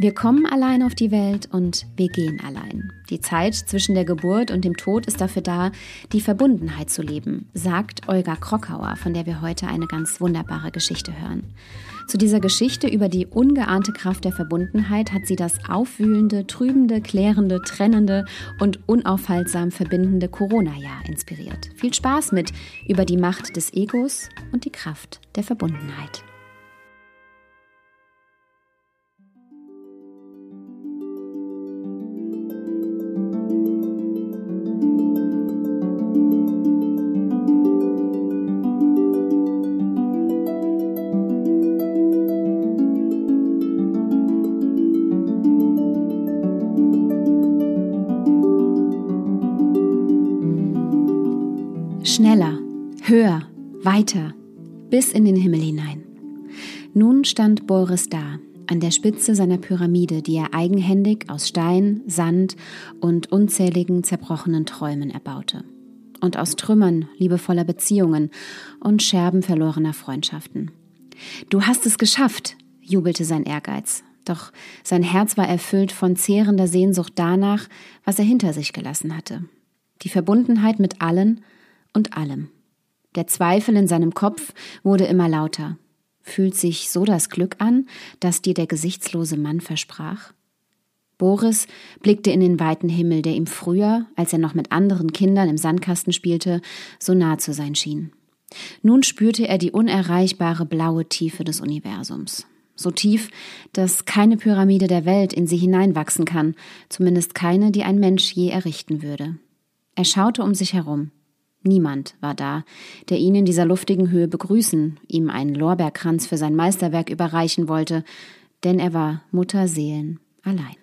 Wir kommen allein auf die Welt und wir gehen allein. Die Zeit zwischen der Geburt und dem Tod ist dafür da, die Verbundenheit zu leben, sagt Olga Krokauer, von der wir heute eine ganz wunderbare Geschichte hören. Zu dieser Geschichte über die ungeahnte Kraft der Verbundenheit hat sie das aufwühlende, trübende, klärende, trennende und unaufhaltsam verbindende Corona-Jahr inspiriert. Viel Spaß mit über die Macht des Egos und die Kraft der Verbundenheit. Schneller, höher, weiter, bis in den Himmel hinein. Nun stand Boris da, an der Spitze seiner Pyramide, die er eigenhändig aus Stein, Sand und unzähligen zerbrochenen Träumen erbaute. Und aus Trümmern liebevoller Beziehungen und Scherben verlorener Freundschaften. Du hast es geschafft, jubelte sein Ehrgeiz. Doch sein Herz war erfüllt von zehrender Sehnsucht danach, was er hinter sich gelassen hatte. Die Verbundenheit mit allen und allem. Der Zweifel in seinem Kopf wurde immer lauter. Fühlt sich so das Glück an, das dir der gesichtslose Mann versprach? Boris blickte in den weiten Himmel, der ihm früher, als er noch mit anderen Kindern im Sandkasten spielte, so nah zu sein schien. Nun spürte er die unerreichbare blaue Tiefe des Universums. So tief, dass keine Pyramide der Welt in sie hineinwachsen kann, zumindest keine, die ein Mensch je errichten würde. Er schaute um sich herum. Niemand war da, der ihn in dieser luftigen Höhe begrüßen, ihm einen Lorbeerkranz für sein Meisterwerk überreichen wollte, denn er war Mutterseelen allein.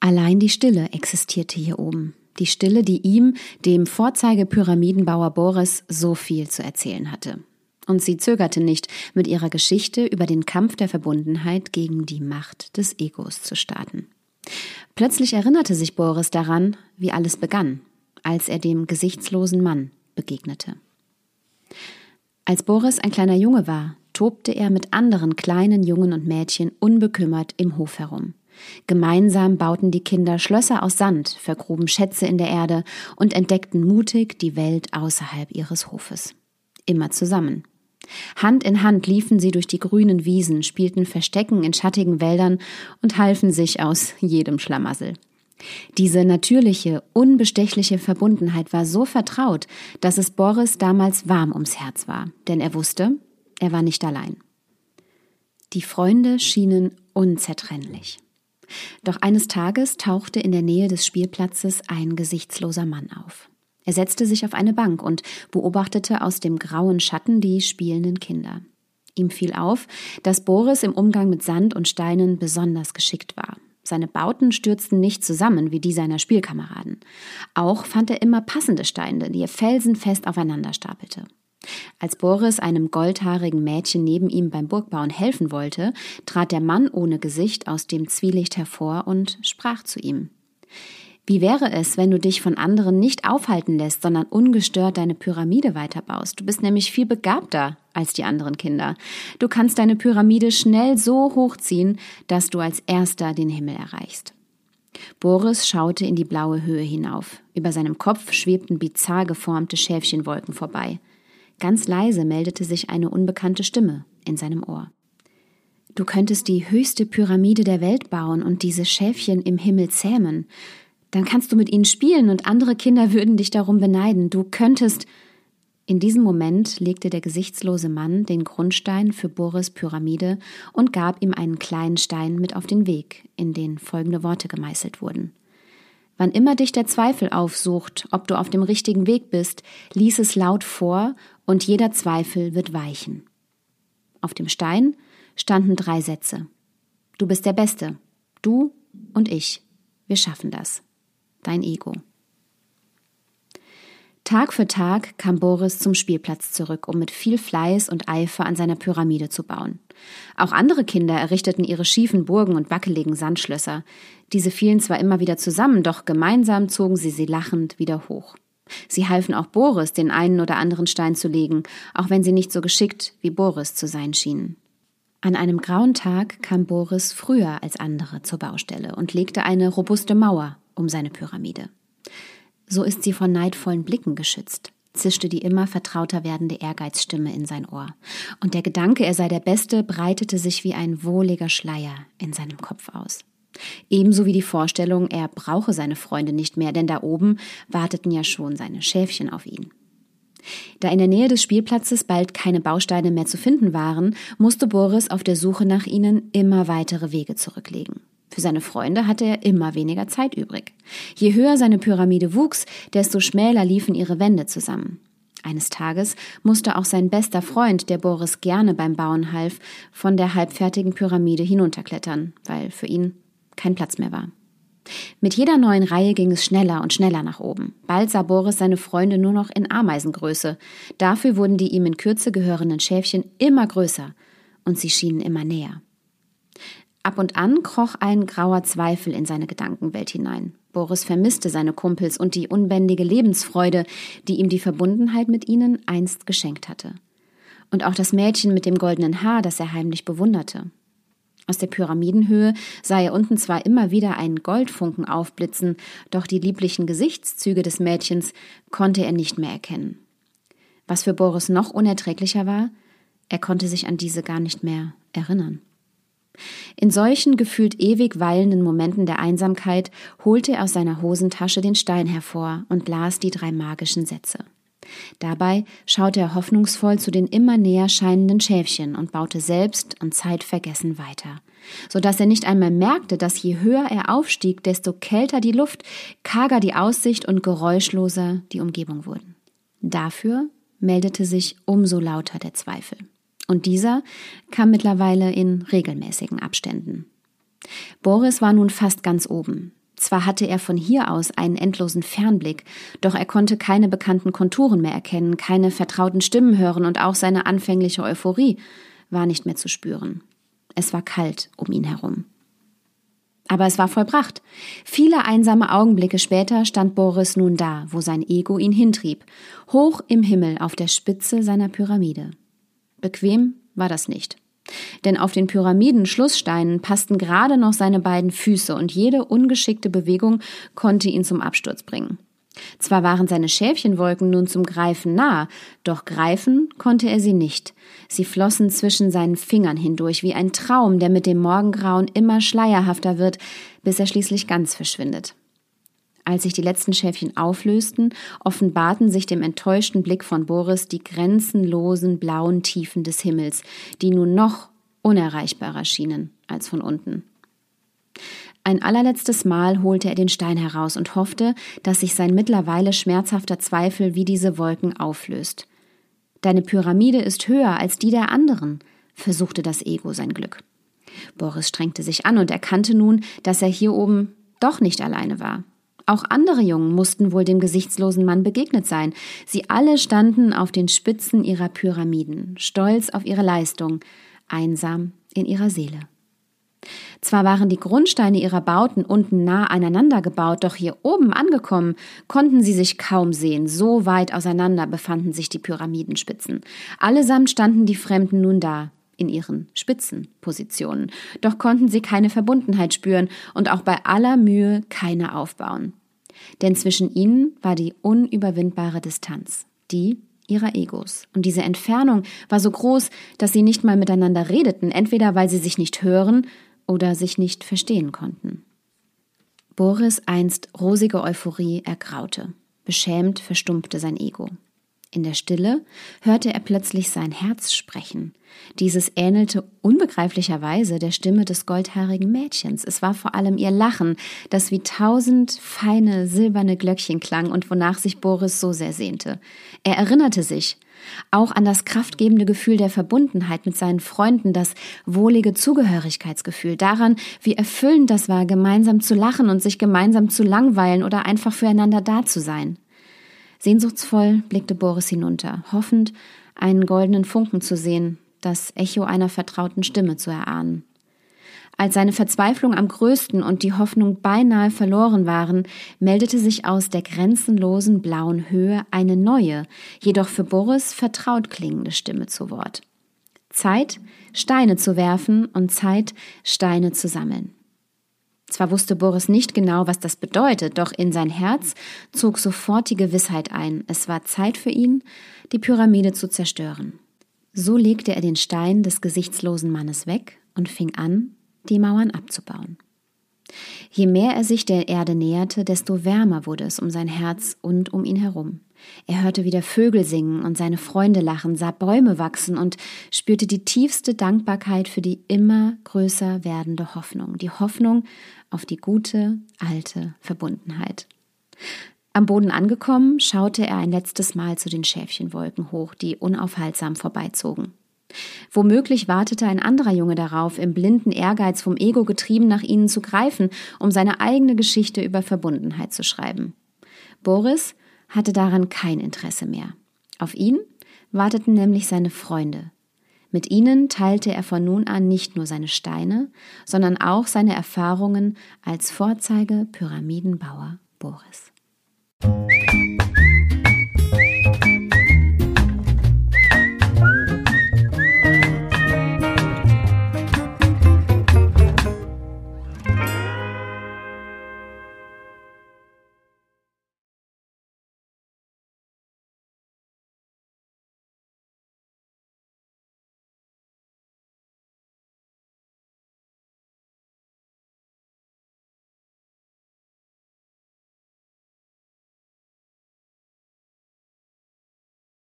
Allein die Stille existierte hier oben. Die Stille, die ihm, dem Vorzeigepyramidenbauer Boris, so viel zu erzählen hatte. Und sie zögerte nicht, mit ihrer Geschichte über den Kampf der Verbundenheit gegen die Macht des Egos zu starten. Plötzlich erinnerte sich Boris daran, wie alles begann, als er dem gesichtslosen Mann begegnete. Als Boris ein kleiner Junge war, tobte er mit anderen kleinen Jungen und Mädchen unbekümmert im Hof herum. Gemeinsam bauten die Kinder Schlösser aus Sand, vergruben Schätze in der Erde und entdeckten mutig die Welt außerhalb ihres Hofes. Immer zusammen. Hand in Hand liefen sie durch die grünen Wiesen, spielten Verstecken in schattigen Wäldern und halfen sich aus jedem Schlamassel. Diese natürliche, unbestechliche Verbundenheit war so vertraut, dass es Boris damals warm ums Herz war, denn er wusste, er war nicht allein. Die Freunde schienen unzertrennlich. Doch eines Tages tauchte in der Nähe des Spielplatzes ein gesichtsloser Mann auf. Er setzte sich auf eine Bank und beobachtete aus dem grauen Schatten die spielenden Kinder. Ihm fiel auf, dass Boris im Umgang mit Sand und Steinen besonders geschickt war. Seine Bauten stürzten nicht zusammen wie die seiner Spielkameraden. Auch fand er immer passende Steine, die er felsenfest aufeinander stapelte. Als Boris einem goldhaarigen Mädchen neben ihm beim Burgbauen helfen wollte, trat der Mann ohne Gesicht aus dem Zwielicht hervor und sprach zu ihm. Wie wäre es, wenn du dich von anderen nicht aufhalten lässt, sondern ungestört deine Pyramide weiterbaust? Du bist nämlich viel begabter als die anderen Kinder. Du kannst deine Pyramide schnell so hochziehen, dass du als erster den Himmel erreichst. Boris schaute in die blaue Höhe hinauf. Über seinem Kopf schwebten bizarr geformte Schäfchenwolken vorbei. Ganz leise meldete sich eine unbekannte Stimme in seinem Ohr. Du könntest die höchste Pyramide der Welt bauen und diese Schäfchen im Himmel zähmen. Dann kannst du mit ihnen spielen und andere Kinder würden dich darum beneiden. Du könntest. In diesem Moment legte der gesichtslose Mann den Grundstein für Boris Pyramide und gab ihm einen kleinen Stein mit auf den Weg, in den folgende Worte gemeißelt wurden. Wann immer dich der Zweifel aufsucht, ob du auf dem richtigen Weg bist, lies es laut vor und jeder Zweifel wird weichen. Auf dem Stein standen drei Sätze. Du bist der Beste. Du und ich. Wir schaffen das dein Ego. Tag für Tag kam Boris zum Spielplatz zurück, um mit viel Fleiß und Eifer an seiner Pyramide zu bauen. Auch andere Kinder errichteten ihre schiefen Burgen und wackeligen Sandschlösser. Diese fielen zwar immer wieder zusammen, doch gemeinsam zogen sie sie lachend wieder hoch. Sie halfen auch Boris, den einen oder anderen Stein zu legen, auch wenn sie nicht so geschickt wie Boris zu sein schienen. An einem grauen Tag kam Boris früher als andere zur Baustelle und legte eine robuste Mauer um seine Pyramide. So ist sie von neidvollen Blicken geschützt, zischte die immer vertrauter werdende Ehrgeizstimme in sein Ohr. Und der Gedanke, er sei der Beste, breitete sich wie ein wohliger Schleier in seinem Kopf aus. Ebenso wie die Vorstellung, er brauche seine Freunde nicht mehr, denn da oben warteten ja schon seine Schäfchen auf ihn. Da in der Nähe des Spielplatzes bald keine Bausteine mehr zu finden waren, musste Boris auf der Suche nach ihnen immer weitere Wege zurücklegen. Für seine Freunde hatte er immer weniger Zeit übrig. Je höher seine Pyramide wuchs, desto schmäler liefen ihre Wände zusammen. Eines Tages musste auch sein bester Freund, der Boris gerne beim Bauen half, von der halbfertigen Pyramide hinunterklettern, weil für ihn kein Platz mehr war. Mit jeder neuen Reihe ging es schneller und schneller nach oben. Bald sah Boris seine Freunde nur noch in Ameisengröße. Dafür wurden die ihm in Kürze gehörenden Schäfchen immer größer und sie schienen immer näher. Ab und an kroch ein grauer Zweifel in seine Gedankenwelt hinein. Boris vermisste seine Kumpels und die unbändige Lebensfreude, die ihm die Verbundenheit mit ihnen einst geschenkt hatte. Und auch das Mädchen mit dem goldenen Haar, das er heimlich bewunderte. Aus der Pyramidenhöhe sah er unten zwar immer wieder einen Goldfunken aufblitzen, doch die lieblichen Gesichtszüge des Mädchens konnte er nicht mehr erkennen. Was für Boris noch unerträglicher war, er konnte sich an diese gar nicht mehr erinnern. In solchen gefühlt ewig weilenden Momenten der Einsamkeit holte er aus seiner Hosentasche den Stein hervor und las die drei magischen Sätze. Dabei schaute er hoffnungsvoll zu den immer näher scheinenden Schäfchen und baute selbst und zeitvergessen weiter, so dass er nicht einmal merkte, dass je höher er aufstieg, desto kälter die Luft, karger die Aussicht und geräuschloser die Umgebung wurden. Dafür meldete sich umso lauter der Zweifel und dieser kam mittlerweile in regelmäßigen Abständen. Boris war nun fast ganz oben. Zwar hatte er von hier aus einen endlosen Fernblick, doch er konnte keine bekannten Konturen mehr erkennen, keine vertrauten Stimmen hören und auch seine anfängliche Euphorie war nicht mehr zu spüren. Es war kalt um ihn herum. Aber es war vollbracht. Viele einsame Augenblicke später stand Boris nun da, wo sein Ego ihn hintrieb, hoch im Himmel auf der Spitze seiner Pyramide. Bequem war das nicht. Denn auf den Pyramiden-Schlusssteinen passten gerade noch seine beiden Füße und jede ungeschickte Bewegung konnte ihn zum Absturz bringen. Zwar waren seine Schäfchenwolken nun zum Greifen nah, doch greifen konnte er sie nicht. Sie flossen zwischen seinen Fingern hindurch wie ein Traum, der mit dem Morgengrauen immer schleierhafter wird, bis er schließlich ganz verschwindet. Als sich die letzten Schäfchen auflösten, offenbarten sich dem enttäuschten Blick von Boris die grenzenlosen blauen Tiefen des Himmels, die nun noch unerreichbarer schienen als von unten. Ein allerletztes Mal holte er den Stein heraus und hoffte, dass sich sein mittlerweile schmerzhafter Zweifel wie diese Wolken auflöst. Deine Pyramide ist höher als die der anderen, versuchte das Ego sein Glück. Boris strengte sich an und erkannte nun, dass er hier oben doch nicht alleine war. Auch andere Jungen mussten wohl dem gesichtslosen Mann begegnet sein. Sie alle standen auf den Spitzen ihrer Pyramiden, stolz auf ihre Leistung, einsam in ihrer Seele. Zwar waren die Grundsteine ihrer Bauten unten nah aneinander gebaut, doch hier oben angekommen konnten sie sich kaum sehen, so weit auseinander befanden sich die Pyramidenspitzen. Allesamt standen die Fremden nun da, in ihren Spitzenpositionen. Doch konnten sie keine Verbundenheit spüren und auch bei aller Mühe keine aufbauen. Denn zwischen ihnen war die unüberwindbare Distanz, die ihrer Egos. Und diese Entfernung war so groß, dass sie nicht mal miteinander redeten, entweder weil sie sich nicht hören oder sich nicht verstehen konnten. Boris einst rosige Euphorie ergraute. Beschämt verstumpfte sein Ego. In der Stille hörte er plötzlich sein Herz sprechen. Dieses ähnelte unbegreiflicherweise der Stimme des goldhaarigen Mädchens. Es war vor allem ihr Lachen, das wie tausend feine silberne Glöckchen klang und wonach sich Boris so sehr sehnte. Er erinnerte sich auch an das kraftgebende Gefühl der Verbundenheit mit seinen Freunden, das wohlige Zugehörigkeitsgefühl, daran, wie erfüllend das war, gemeinsam zu lachen und sich gemeinsam zu langweilen oder einfach füreinander da zu sein. Sehnsuchtsvoll blickte Boris hinunter, hoffend, einen goldenen Funken zu sehen, das Echo einer vertrauten Stimme zu erahnen. Als seine Verzweiflung am größten und die Hoffnung beinahe verloren waren, meldete sich aus der grenzenlosen blauen Höhe eine neue, jedoch für Boris vertraut klingende Stimme zu Wort. Zeit, Steine zu werfen und Zeit, Steine zu sammeln. Zwar wusste Boris nicht genau, was das bedeutet, doch in sein Herz zog sofort die Gewissheit ein, es war Zeit für ihn, die Pyramide zu zerstören. So legte er den Stein des gesichtslosen Mannes weg und fing an, die Mauern abzubauen. Je mehr er sich der Erde näherte, desto wärmer wurde es um sein Herz und um ihn herum. Er hörte wieder Vögel singen und seine Freunde lachen, sah Bäume wachsen und spürte die tiefste Dankbarkeit für die immer größer werdende Hoffnung, die Hoffnung auf die gute, alte Verbundenheit. Am Boden angekommen, schaute er ein letztes Mal zu den Schäfchenwolken hoch, die unaufhaltsam vorbeizogen. Womöglich wartete ein anderer Junge darauf, im blinden Ehrgeiz vom Ego getrieben nach ihnen zu greifen, um seine eigene Geschichte über Verbundenheit zu schreiben. Boris hatte daran kein Interesse mehr. Auf ihn warteten nämlich seine Freunde. Mit ihnen teilte er von nun an nicht nur seine Steine, sondern auch seine Erfahrungen als Vorzeige Pyramidenbauer Boris.